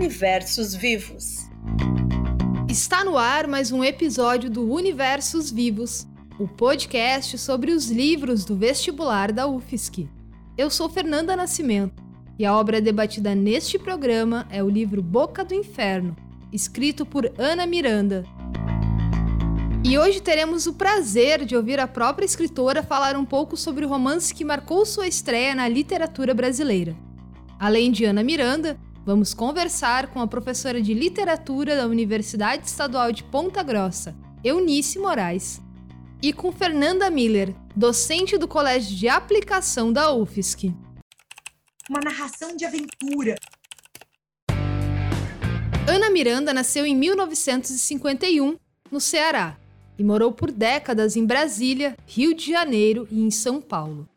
Universos Vivos. Está no ar mais um episódio do Universos Vivos, o podcast sobre os livros do vestibular da UFSC. Eu sou Fernanda Nascimento e a obra debatida neste programa é o livro Boca do Inferno, escrito por Ana Miranda. E hoje teremos o prazer de ouvir a própria escritora falar um pouco sobre o romance que marcou sua estreia na literatura brasileira. Além de Ana Miranda, vamos conversar com a professora de literatura da Universidade Estadual de Ponta Grossa, Eunice Moraes, e com Fernanda Miller, docente do Colégio de Aplicação da UFSC. Uma narração de aventura. Ana Miranda nasceu em 1951, no Ceará, e morou por décadas em Brasília, Rio de Janeiro e em São Paulo.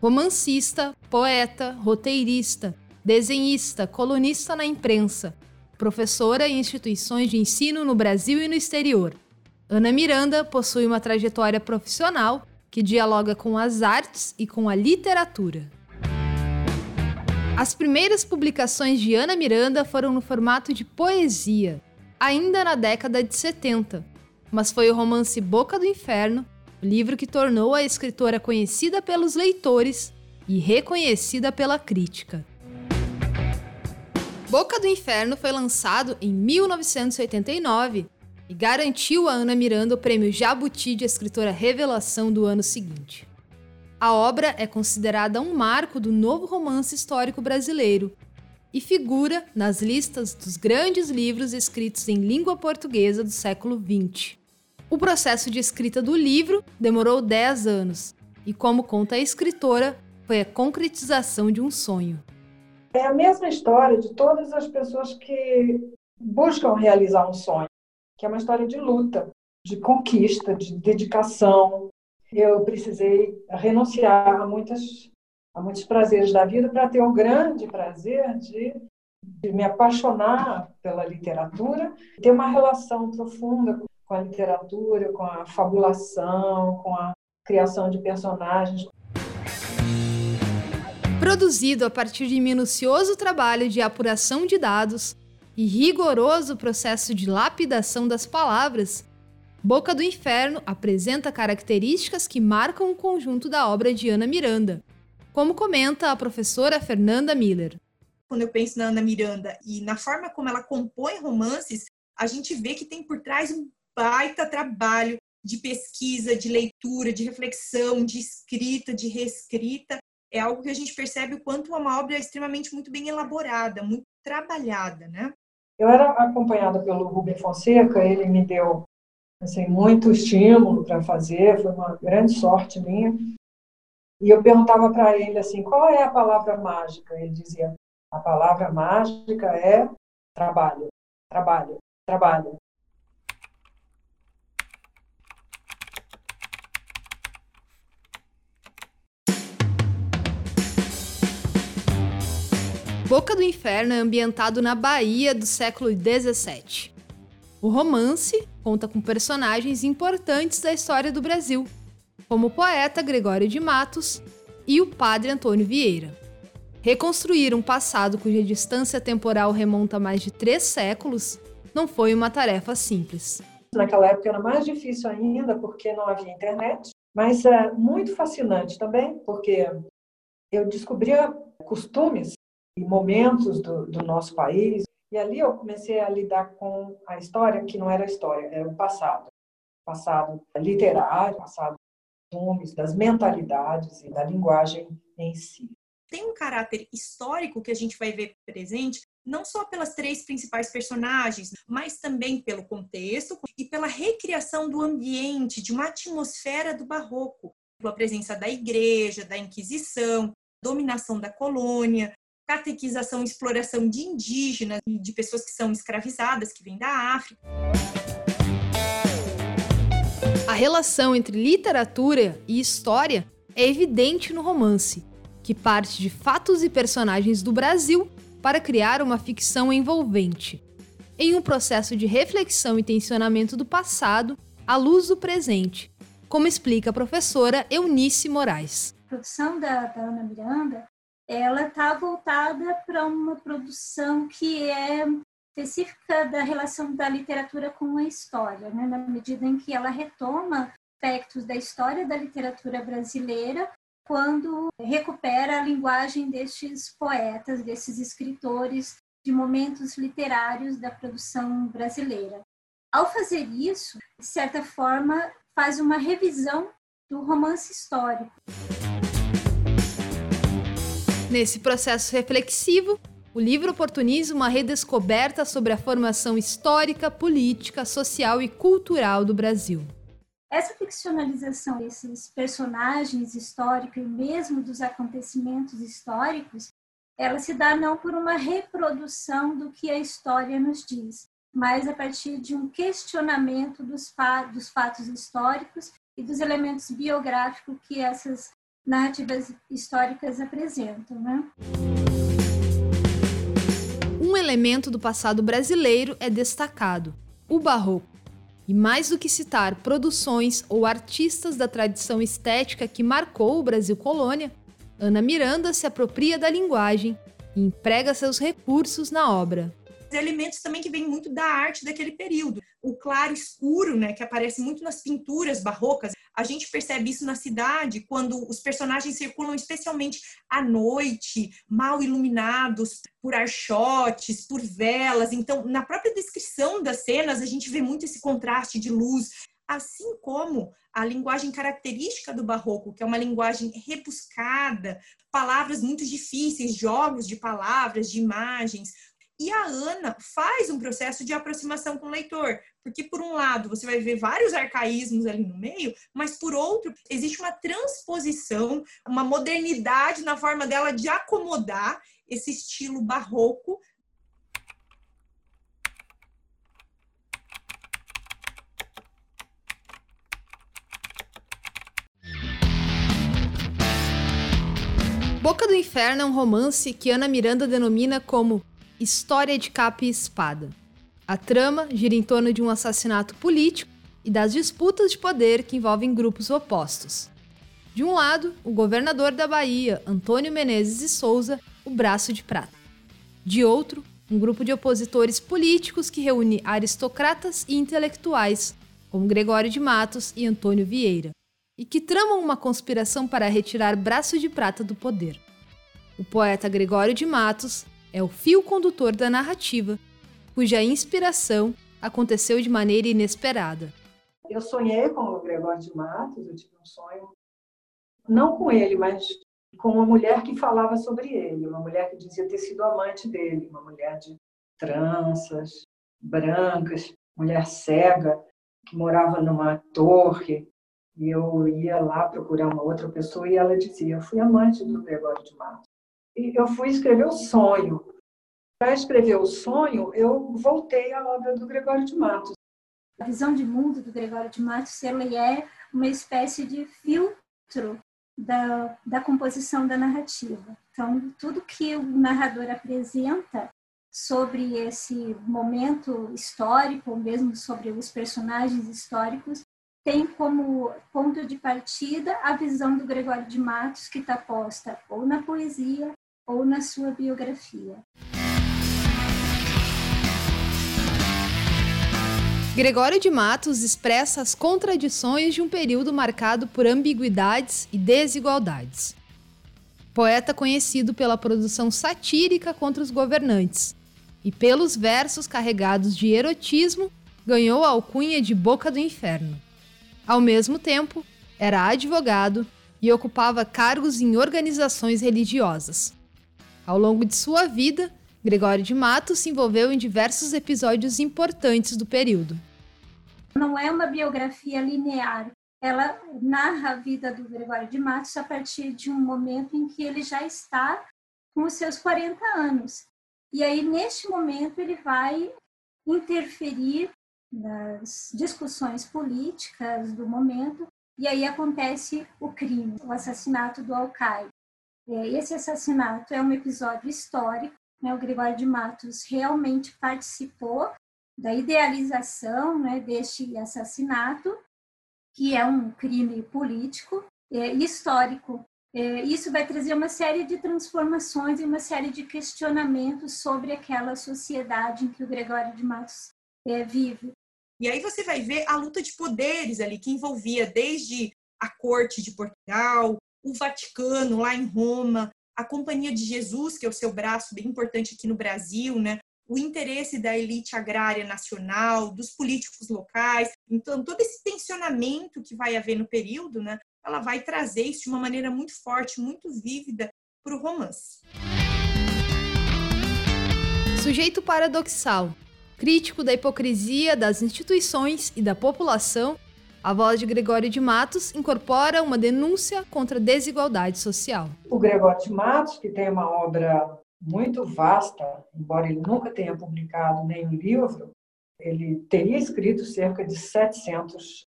Romancista, poeta, roteirista, desenhista, colunista na imprensa, professora em instituições de ensino no Brasil e no exterior. Ana Miranda possui uma trajetória profissional que dialoga com as artes e com a literatura. As primeiras publicações de Ana Miranda foram no formato de poesia, ainda na década de 70, mas foi o romance Boca do Inferno, o livro que tornou a escritora conhecida pelos leitores e reconhecida pela crítica. Boca do Inferno foi lançado em 1989 e garantiu a Ana Miranda o prêmio Jabuti de escritora revelação do ano seguinte. A obra é considerada um marco do novo romance histórico brasileiro e figura nas listas dos grandes livros escritos em língua portuguesa do século XX. O processo de escrita do livro demorou 10 anos e, como conta a escritora, foi a concretização de um sonho. É a mesma história de todas as pessoas que buscam realizar um sonho, que é uma história de luta, de conquista, de dedicação. Eu precisei renunciar a, muitas, a muitos prazeres da vida para ter o grande prazer de, de me apaixonar pela literatura, ter uma relação profunda com a literatura, com a fabulação, com a criação de personagens. Produzido a partir de minucioso trabalho de apuração de dados e rigoroso processo de lapidação das palavras, Boca do Inferno apresenta características que marcam o conjunto da obra de Ana Miranda, como comenta a professora Fernanda Miller. Quando eu penso na Ana Miranda e na forma como ela compõe romances, a gente vê que tem por trás um baita trabalho de pesquisa, de leitura, de reflexão, de escrita, de reescrita. É algo que a gente percebe o quanto uma obra é extremamente muito bem elaborada, muito trabalhada, né? Eu era acompanhada pelo Rubem Fonseca, ele me deu assim, muito estímulo para fazer, foi uma grande sorte minha. E eu perguntava para ele assim, qual é a palavra mágica? Ele dizia, a palavra mágica é trabalho, trabalho, trabalho. Boca do Inferno é ambientado na Bahia do século XVII. O romance conta com personagens importantes da história do Brasil, como o poeta Gregório de Matos e o padre Antônio Vieira. Reconstruir um passado cuja distância temporal remonta a mais de três séculos não foi uma tarefa simples. Naquela época era mais difícil ainda porque não havia internet, mas é muito fascinante também porque eu descobria costumes e momentos do, do nosso país. E ali eu comecei a lidar com a história que não era história, era o passado. Passado literário, passado dos das mentalidades e da linguagem em si. Tem um caráter histórico que a gente vai ver presente não só pelas três principais personagens, mas também pelo contexto e pela recriação do ambiente, de uma atmosfera do barroco, pela presença da igreja, da Inquisição, dominação da colônia, catequização e exploração de indígenas e de pessoas que são escravizadas, que vêm da África. A relação entre literatura e história é evidente no romance, que parte de fatos e personagens do Brasil para criar uma ficção envolvente, em um processo de reflexão e tensionamento do passado à luz do presente, como explica a professora Eunice Moraes. A produção da, da Ana Miranda ela está voltada para uma produção que é específica da relação da literatura com a história, né? na medida em que ela retoma aspectos da história da literatura brasileira quando recupera a linguagem destes poetas, desses escritores de momentos literários da produção brasileira. Ao fazer isso, de certa forma, faz uma revisão do romance histórico. Nesse processo reflexivo, o livro oportuniza uma redescoberta sobre a formação histórica, política, social e cultural do Brasil. Essa ficcionalização desses personagens históricos e mesmo dos acontecimentos históricos, ela se dá não por uma reprodução do que a história nos diz, mas a partir de um questionamento dos, dos fatos históricos e dos elementos biográficos que essas narrativas históricas apresentam. Né? Um elemento do passado brasileiro é destacado: o barroco. E mais do que citar produções ou artistas da tradição estética que marcou o Brasil colônia, Ana Miranda se apropria da linguagem e emprega seus recursos na obra elementos também que vêm muito da arte daquele período. O claro escuro, né, que aparece muito nas pinturas barrocas. A gente percebe isso na cidade quando os personagens circulam especialmente à noite, mal iluminados por archotes, por velas. Então, na própria descrição das cenas, a gente vê muito esse contraste de luz, assim como a linguagem característica do barroco, que é uma linguagem rebuscada, palavras muito difíceis, jogos de palavras, de imagens, e a Ana faz um processo de aproximação com o leitor, porque por um lado você vai ver vários arcaísmos ali no meio, mas por outro existe uma transposição, uma modernidade na forma dela de acomodar esse estilo barroco. Boca do Inferno é um romance que Ana Miranda denomina como História de capa e espada. A trama gira em torno de um assassinato político e das disputas de poder que envolvem grupos opostos. De um lado, o governador da Bahia, Antônio Menezes de Souza, o Braço de Prata. De outro, um grupo de opositores políticos que reúne aristocratas e intelectuais, como Gregório de Matos e Antônio Vieira, e que tramam uma conspiração para retirar Braço de Prata do poder. O poeta Gregório de Matos é o fio condutor da narrativa, cuja inspiração aconteceu de maneira inesperada. Eu sonhei com o Gregório de Matos, eu tive um sonho, não com ele, mas com uma mulher que falava sobre ele, uma mulher que dizia ter sido amante dele, uma mulher de tranças, brancas, mulher cega, que morava numa torre, e eu ia lá procurar uma outra pessoa e ela dizia: Eu fui amante do Gregório de Matos eu fui escrever o sonho. Para escrever o sonho, eu voltei à obra do Gregório de Matos. A visão de mundo do Gregório de Matos ele é uma espécie de filtro da, da composição da narrativa. Então, tudo que o narrador apresenta sobre esse momento histórico, ou mesmo sobre os personagens históricos, tem como ponto de partida a visão do Gregório de Matos, que está posta ou na poesia ou na sua biografia. Gregório de Matos expressa as contradições de um período marcado por ambiguidades e desigualdades. Poeta conhecido pela produção satírica contra os governantes e pelos versos carregados de erotismo, ganhou a alcunha de Boca do Inferno. Ao mesmo tempo, era advogado e ocupava cargos em organizações religiosas. Ao longo de sua vida, Gregório de Matos se envolveu em diversos episódios importantes do período. Não é uma biografia linear. Ela narra a vida do Gregório de Matos a partir de um momento em que ele já está com os seus 40 anos. E aí, neste momento, ele vai interferir nas discussões políticas do momento, e aí acontece o crime, o assassinato do Alcaide. Esse assassinato é um episódio histórico. Né? O Gregório de Matos realmente participou da idealização né, deste assassinato, que é um crime político é, histórico. É, isso vai trazer uma série de transformações e uma série de questionamentos sobre aquela sociedade em que o Gregório de Matos é, vive. E aí você vai ver a luta de poderes ali, que envolvia desde a corte de Portugal, o Vaticano lá em Roma, a Companhia de Jesus, que é o seu braço bem importante aqui no Brasil, né? o interesse da elite agrária nacional, dos políticos locais. Então, todo esse tensionamento que vai haver no período, né, ela vai trazer isso de uma maneira muito forte, muito vívida para o romance. Sujeito paradoxal, crítico da hipocrisia das instituições e da população, a voz de Gregório de Matos incorpora uma denúncia contra a desigualdade social. O Gregório de Matos, que tem uma obra muito vasta, embora ele nunca tenha publicado nenhum livro, ele teria escrito cerca de 700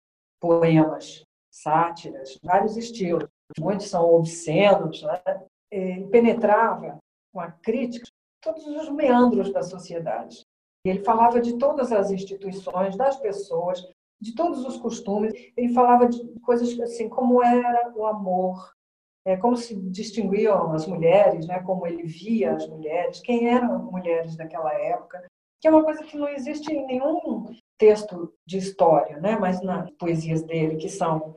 poemas, sátiras, vários estilos. Muitos são obscenos. Né? Penetrava com a crítica todos os meandros da sociedade. Ele falava de todas as instituições, das pessoas, de todos os costumes. Ele falava de coisas assim como era o amor, é, como se distinguiam as mulheres, né, como ele via as mulheres, quem eram mulheres daquela época, que é uma coisa que não existe em nenhum texto de história, né, mas nas poesias dele, que são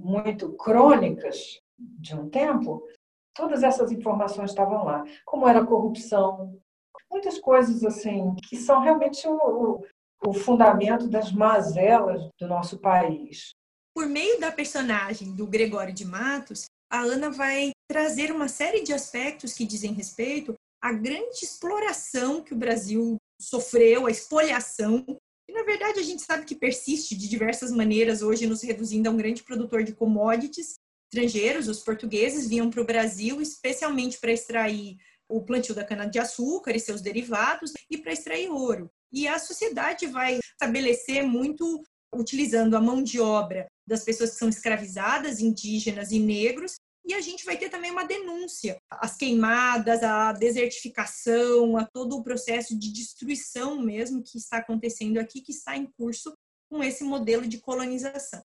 muito crônicas de um tempo, todas essas informações estavam lá. Como era a corrupção, muitas coisas assim, que são realmente o, o fundamento das mazelas do nosso país. Por meio da personagem do Gregório de Matos, a Ana vai trazer uma série de aspectos que dizem respeito à grande exploração que o Brasil sofreu, a espoliação, e na verdade a gente sabe que persiste de diversas maneiras hoje, nos reduzindo a um grande produtor de commodities estrangeiros. Os portugueses vinham para o Brasil especialmente para extrair o plantio da cana-de-açúcar e seus derivados e para extrair ouro. E a sociedade vai estabelecer muito utilizando a mão de obra das pessoas que são escravizadas, indígenas e negros, e a gente vai ter também uma denúncia às queimadas, à desertificação, a todo o processo de destruição mesmo que está acontecendo aqui, que está em curso com esse modelo de colonização.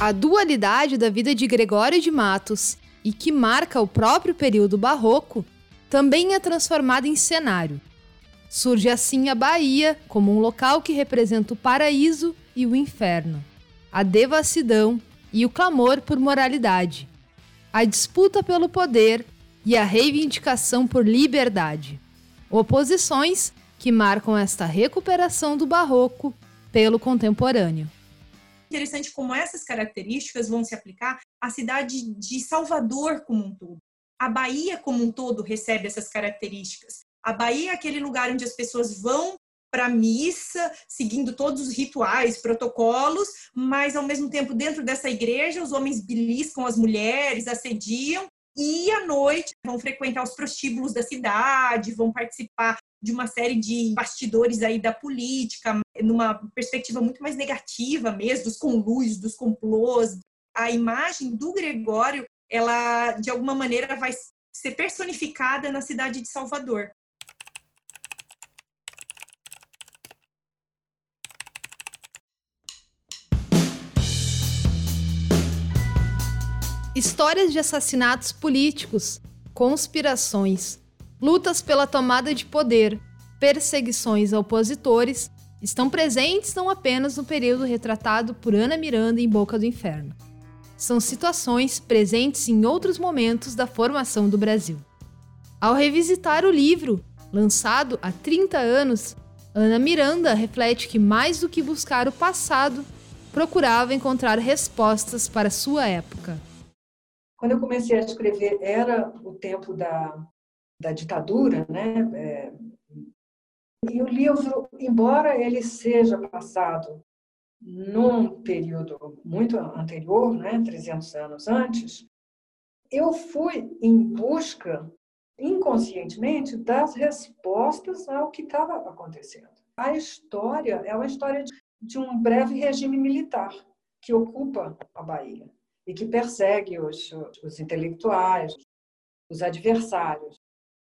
A dualidade da vida de Gregório de Matos e que marca o próprio período barroco também é transformada em cenário. Surge assim a Bahia como um local que representa o paraíso e o inferno a devassidão e o clamor por moralidade, a disputa pelo poder e a reivindicação por liberdade. Oposições que marcam esta recuperação do barroco pelo contemporâneo. Interessante como essas características vão se aplicar à cidade de Salvador como um todo. A Bahia como um todo recebe essas características. A Bahia é aquele lugar onde as pessoas vão para a missa, seguindo todos os rituais, protocolos, mas ao mesmo tempo dentro dessa igreja os homens beliscam as mulheres, assediam e à noite vão frequentar os prostíbulos da cidade, vão participar de uma série de bastidores aí da política, numa perspectiva muito mais negativa mesmo, dos conluios, dos complôs. A imagem do Gregório, ela de alguma maneira vai ser personificada na cidade de Salvador. Histórias de assassinatos políticos, conspirações, lutas pela tomada de poder, perseguições a opositores estão presentes não apenas no período retratado por Ana Miranda em Boca do Inferno. São situações presentes em outros momentos da formação do Brasil. Ao revisitar o livro, lançado há 30 anos, Ana Miranda reflete que, mais do que buscar o passado, procurava encontrar respostas para sua época. Quando eu comecei a escrever, era o tempo da, da ditadura, né? É, e o livro, embora ele seja passado num período muito anterior, né, 300 anos antes, eu fui em busca, inconscientemente, das respostas ao que estava acontecendo. A história é uma história de um breve regime militar que ocupa a Bahia e que persegue os, os intelectuais, os adversários.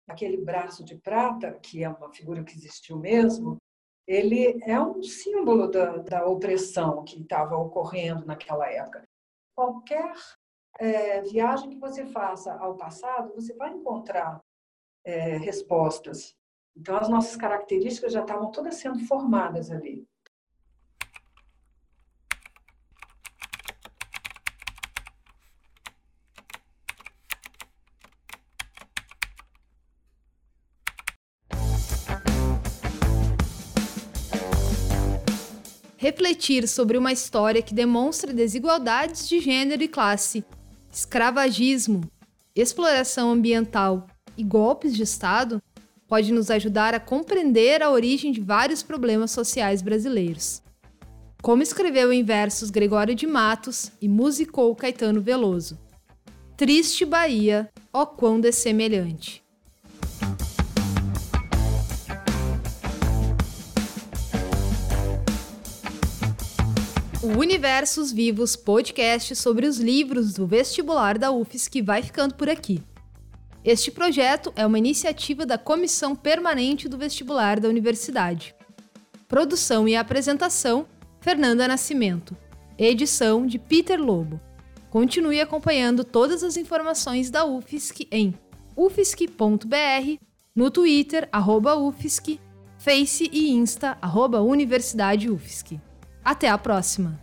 Aquele braço de prata, que é uma figura que existiu mesmo, ele é um símbolo da, da opressão que estava ocorrendo naquela época. qualquer é, viagem que você faça ao passado, você vai encontrar é, respostas. Então, as nossas características já estavam todas sendo formadas ali. Refletir sobre uma história que demonstra desigualdades de gênero e classe, escravagismo, exploração ambiental e golpes de Estado pode nos ajudar a compreender a origem de vários problemas sociais brasileiros. Como escreveu em versos Gregório de Matos e musicou Caetano Veloso. Triste Bahia, ó quão dessemelhante. Universos Vivos podcast sobre os livros do vestibular da UFSC vai ficando por aqui. Este projeto é uma iniciativa da Comissão Permanente do Vestibular da Universidade. Produção e apresentação: Fernanda Nascimento. Edição de Peter Lobo. Continue acompanhando todas as informações da UFSC em ufsc.br, no Twitter, arroba UFSC, Face e Insta, arroba Universidade UFSC. Até a próxima!